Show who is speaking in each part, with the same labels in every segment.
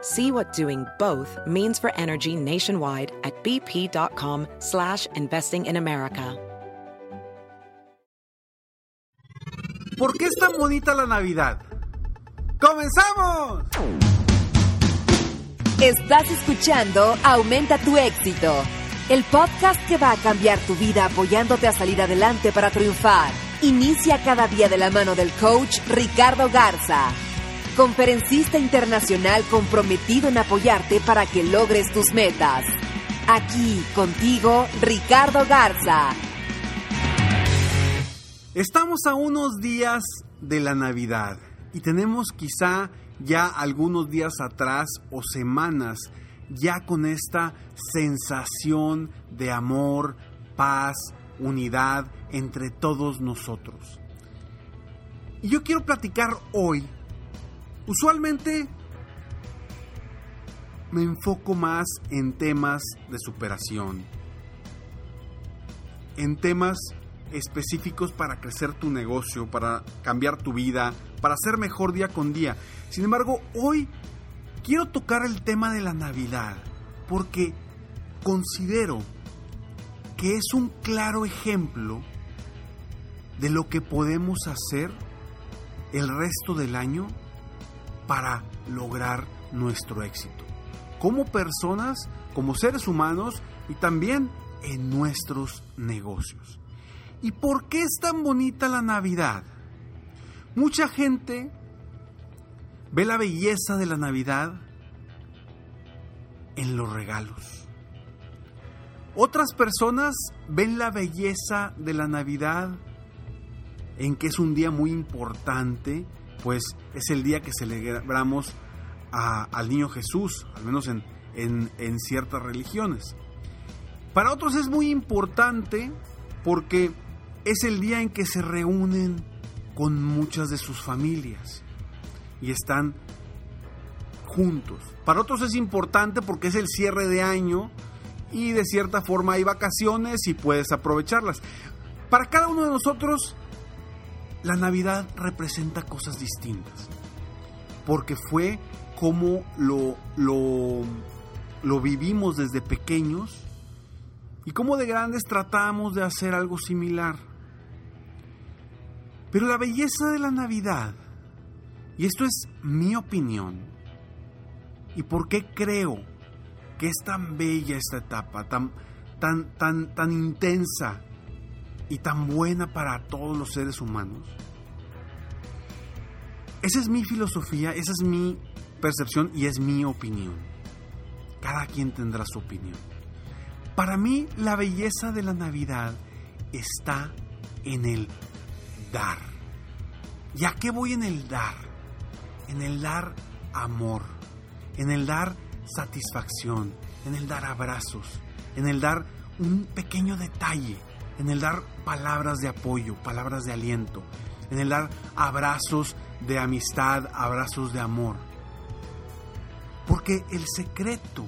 Speaker 1: See what doing both means for energy nationwide at bp.com slash investing in America.
Speaker 2: ¿Por qué es tan bonita la Navidad? ¡Comenzamos!
Speaker 3: Estás escuchando Aumenta tu éxito, el podcast que va a cambiar tu vida apoyándote a salir adelante para triunfar. Inicia cada día de la mano del coach Ricardo Garza, conferencista internacional comprometido en apoyarte para que logres tus metas. Aquí contigo, Ricardo Garza.
Speaker 2: Estamos a unos días de la Navidad y tenemos quizá ya algunos días atrás o semanas ya con esta sensación de amor, paz, unidad entre todos nosotros. Y yo quiero platicar hoy, usualmente me enfoco más en temas de superación, en temas específicos para crecer tu negocio, para cambiar tu vida, para ser mejor día con día. Sin embargo, hoy quiero tocar el tema de la Navidad porque considero que es un claro ejemplo de lo que podemos hacer el resto del año para lograr nuestro éxito. Como personas, como seres humanos y también en nuestros negocios. ¿Y por qué es tan bonita la Navidad? Mucha gente ve la belleza de la Navidad en los regalos. Otras personas ven la belleza de la Navidad en que es un día muy importante, pues es el día que celebramos al niño Jesús, al menos en, en, en ciertas religiones. Para otros es muy importante porque es el día en que se reúnen con muchas de sus familias y están juntos. Para otros es importante porque es el cierre de año y de cierta forma hay vacaciones y puedes aprovecharlas. Para cada uno de nosotros, la Navidad representa cosas distintas. Porque fue como lo, lo, vivimos desde pequeños y como de grandes tratamos de hacer algo similar. Pero la belleza de la Navidad, y esto es mi opinión, y por qué creo que es tan bella esta etapa, tan, tan, tan, tan intensa y tan buena para todos los seres humanos. Esa es mi filosofía, esa es mi percepción y es mi opinión. Cada quien tendrá su opinión. Para mí la belleza de la Navidad está en el dar. ¿Y a qué voy en el dar? En el dar amor, en el dar satisfacción, en el dar abrazos, en el dar un pequeño detalle, en el dar palabras de apoyo, palabras de aliento, en el dar abrazos de amistad, abrazos de amor. Porque el secreto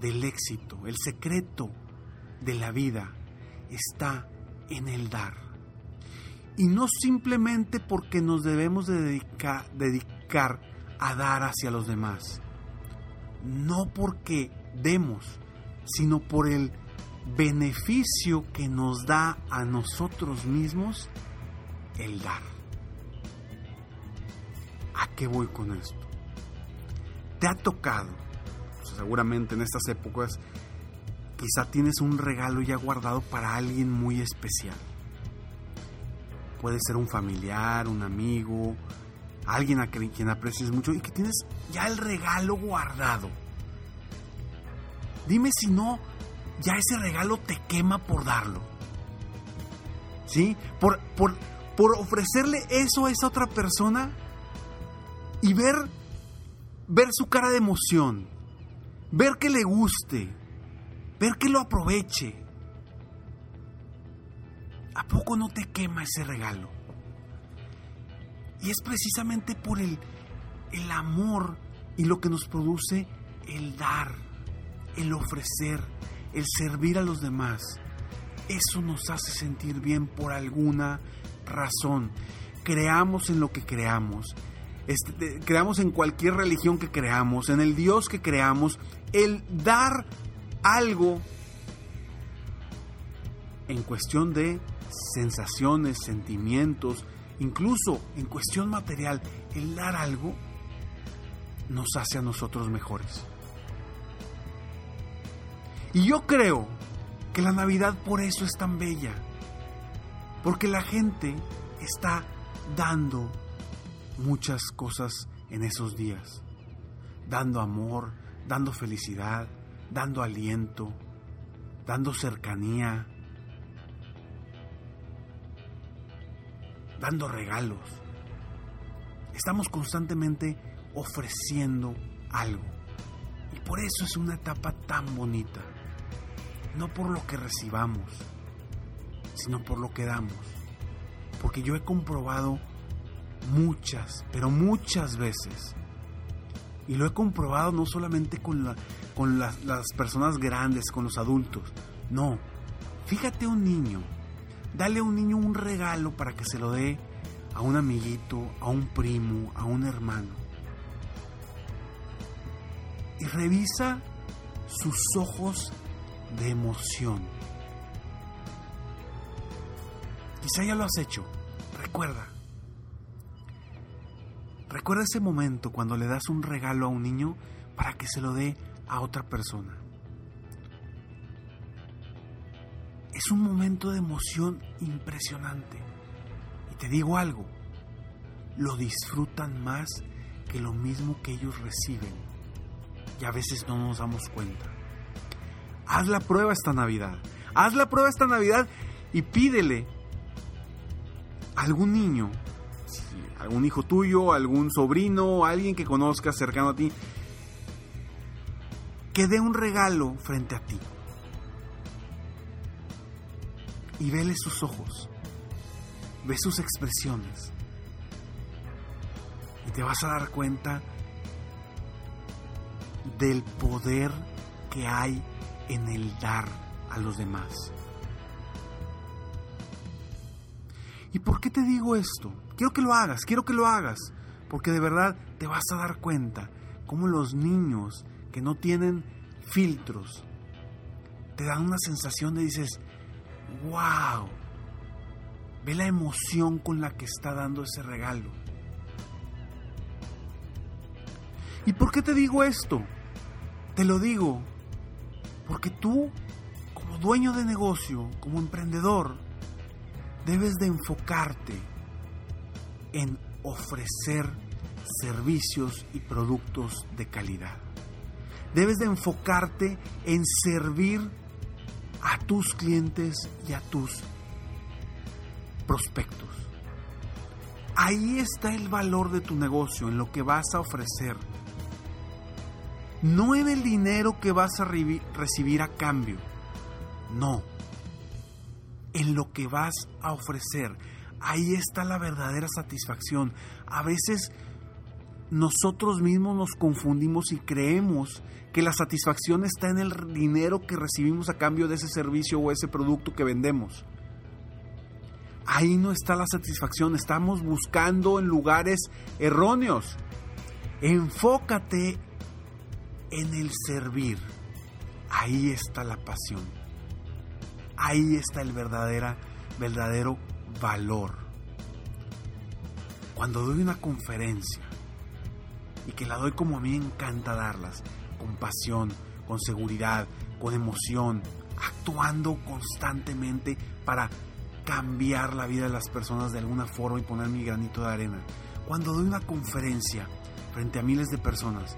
Speaker 2: del éxito, el secreto de la vida está en el dar. Y no simplemente porque nos debemos dedicar, dedicar a dar hacia los demás. No porque demos, sino por el beneficio que nos da a nosotros mismos el dar. ¿A qué voy con esto? ¿Te ha tocado, seguramente en estas épocas, Quizá tienes un regalo ya guardado para alguien muy especial. Puede ser un familiar, un amigo, alguien a quien aprecies mucho y que tienes ya el regalo guardado. Dime si no, ya ese regalo te quema por darlo. ¿Sí? Por, por, por ofrecerle eso a esa otra persona y ver, ver su cara de emoción, ver que le guste, ver que lo aproveche. ¿A poco no te quema ese regalo? Y es precisamente por el, el amor y lo que nos produce el dar, el ofrecer, el servir a los demás. Eso nos hace sentir bien por alguna razón. Creamos en lo que creamos. Este, creamos en cualquier religión que creamos, en el Dios que creamos, el dar algo en cuestión de sensaciones, sentimientos, incluso en cuestión material, el dar algo nos hace a nosotros mejores. Y yo creo que la Navidad por eso es tan bella, porque la gente está dando muchas cosas en esos días, dando amor, dando felicidad, dando aliento, dando cercanía, dando regalos. Estamos constantemente ofreciendo algo. Y por eso es una etapa tan bonita. No por lo que recibamos, sino por lo que damos. Porque yo he comprobado muchas, pero muchas veces, y lo he comprobado no solamente con, con las, las personas grandes, con los adultos, no. Fíjate un niño Dale a un niño un regalo para que se lo dé a un amiguito, a un primo, a un hermano. Y revisa sus ojos de emoción. Quizá ya lo has hecho. Recuerda. Recuerda ese momento cuando le das un regalo a un niño para que se lo dé a otra persona. es un momento de emoción impresionante. Y te digo algo, lo disfrutan más que lo mismo que ellos reciben. Y a veces no nos damos cuenta. Haz la prueba esta Navidad. Haz la prueba esta Navidad y pídele a algún niño, algún hijo tuyo, algún sobrino, alguien que conozcas cercano a ti, que dé un regalo frente a ti. y vele sus ojos, ve sus expresiones y te vas a dar cuenta del poder que hay en el dar a los demás. ¿Y por qué te digo esto? Quiero que lo hagas, quiero que lo hagas, porque de verdad te vas a dar cuenta cómo los niños que no tienen filtros te dan una sensación de dices, wow, ve la emoción con la que está dando ese regalo. ¿Y por qué te digo esto? Te lo digo porque tú, como dueño de negocio, como emprendedor, debes de enfocarte en ofrecer servicios y productos de calidad. Debes de enfocarte en servir a tus clientes y a tus prospectos. Ahí está el valor de tu negocio, en lo que vas a ofrecer. No en el dinero que vas a recibir a cambio. No. En lo que vas a ofrecer. Ahí está la verdadera satisfacción. A veces nosotros mismos nos confundimos y creemos que la satisfacción está en el dinero que recibimos a cambio de ese servicio o ese producto que vendemos. Ahí no está la satisfacción, estamos buscando en lugares erróneos. Enfócate en el servir. Ahí está la pasión. Ahí está el verdadera, verdadero valor. Cuando doy una conferencia, y que la doy como a mí me encanta darlas, con pasión, con seguridad, con emoción, actuando constantemente para cambiar la vida de las personas de alguna forma y poner mi granito de arena. Cuando doy una conferencia frente a miles de personas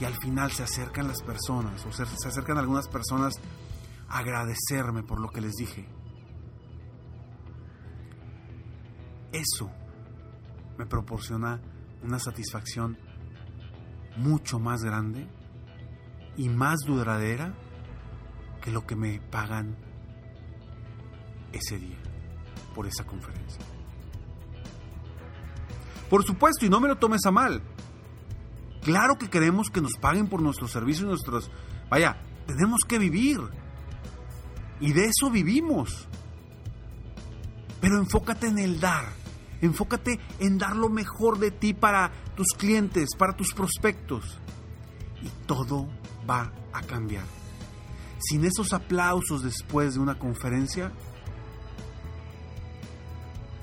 Speaker 2: y al final se acercan las personas o se, acercan algunas personas a agradecerme por lo que les dije. Eso me proporciona una satisfacción mucho más grande y más duradera que lo que me pagan ese día por esa conferencia. Por supuesto, y no me lo tomes a mal. Claro que queremos que nos paguen por nuestros servicios, nuestros... Vaya, tenemos que vivir. Y de eso vivimos. Pero enfócate en el dar. Enfócate en dar lo mejor de ti para tus clientes, para tus prospectos. Y todo va a cambiar. Sin esos aplausos después de una conferencia,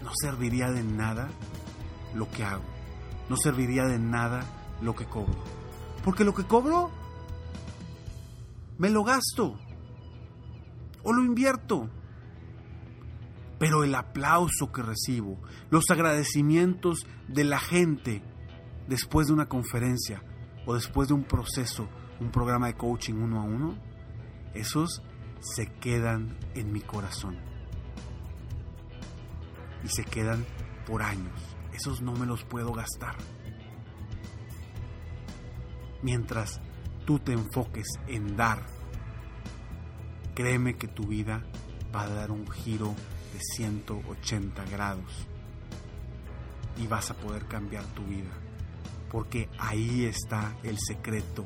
Speaker 2: no serviría de nada lo que hago. No serviría de nada lo que cobro. Porque lo que cobro, me lo gasto. O lo invierto. Pero el aplauso que recibo, los agradecimientos de la gente después de una conferencia o después de un proceso, un programa de coaching uno a uno, esos se quedan en mi corazón. Y se quedan por años. Esos no me los puedo gastar. Mientras tú te enfoques en dar, créeme que tu vida va a dar un giro de 180 grados y vas a poder cambiar tu vida. Porque ahí está el secreto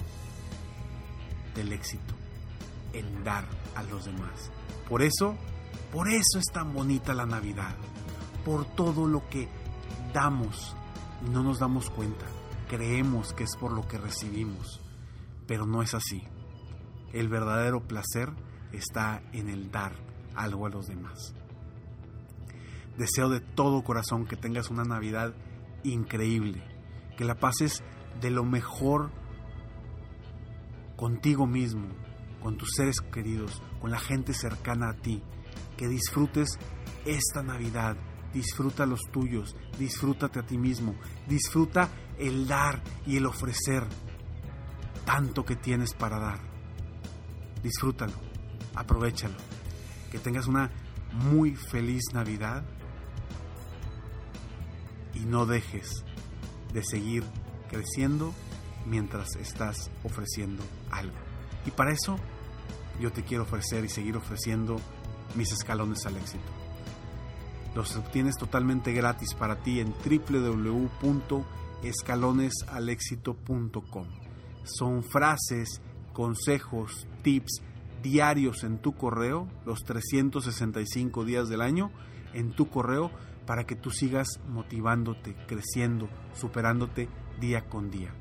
Speaker 2: del éxito en dar a los demás. Por eso, por eso es tan bonita la Navidad. Por todo lo que damos y no nos damos cuenta. Creemos que es por lo que recibimos, pero no es así. El verdadero placer está en el dar algo a los demás. Deseo de todo corazón que tengas una Navidad increíble, que la pases de lo mejor contigo mismo, con tus seres queridos, con la gente cercana a ti, que disfrutes esta Navidad, disfruta los tuyos, disfrútate a ti mismo, disfruta el dar y el ofrecer tanto que tienes para dar. Disfrútalo, aprovechalo, que tengas una muy feliz Navidad y no dejes de seguir creciendo mientras estás ofreciendo algo. Y para eso yo te quiero ofrecer y seguir ofreciendo mis escalones al éxito. Los obtienes totalmente gratis para ti en www.escalonesalexito.com. Son frases, consejos, tips diarios en tu correo, los 365 días del año, en tu correo, para que tú sigas motivándote, creciendo, superándote día con día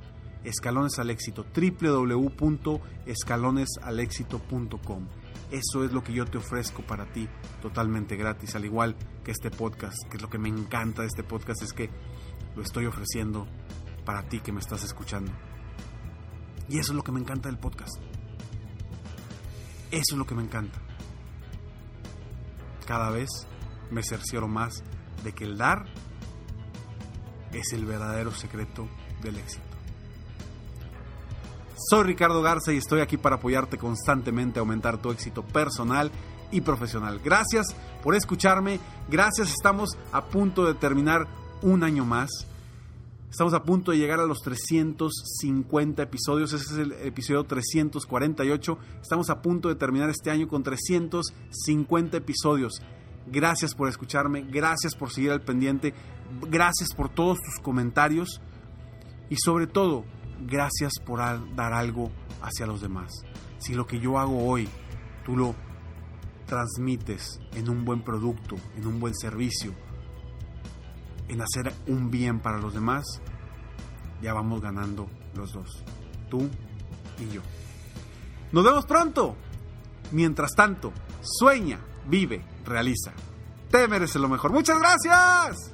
Speaker 2: escalones al éxito, www.escalonesalexito.com. Eso es lo que yo te ofrezco para ti totalmente gratis, al igual que este podcast, que es lo que me encanta de este podcast, es que lo estoy ofreciendo para ti que me estás escuchando. Y eso es lo que me encanta del podcast. Eso es lo que me encanta. Cada vez me cercioro más de que el dar es el verdadero secreto del éxito. Soy Ricardo Garza y estoy aquí para apoyarte constantemente a aumentar tu éxito personal y profesional. Gracias por escucharme, gracias, estamos a punto de terminar un año más. Estamos a punto de llegar a los 350 episodios, ese es el episodio 348. Estamos a punto de terminar este año con 350 episodios. Gracias por escucharme, gracias por seguir al pendiente, gracias por todos tus comentarios y sobre todo gracias por dar algo hacia los demás. Si lo que yo hago hoy, tú lo transmites en un buen producto, en un buen servicio, en hacer un bien para los demás, ya vamos ganando los dos, tú y yo. Nos vemos pronto. Mientras tanto, sueña, vive, realiza. Te mereces lo mejor. Muchas gracias.